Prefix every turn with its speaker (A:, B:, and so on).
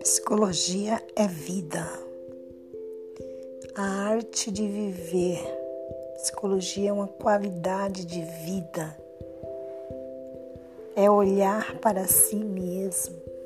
A: Psicologia é vida, a arte de viver. Psicologia é uma qualidade de vida, é olhar para si mesmo.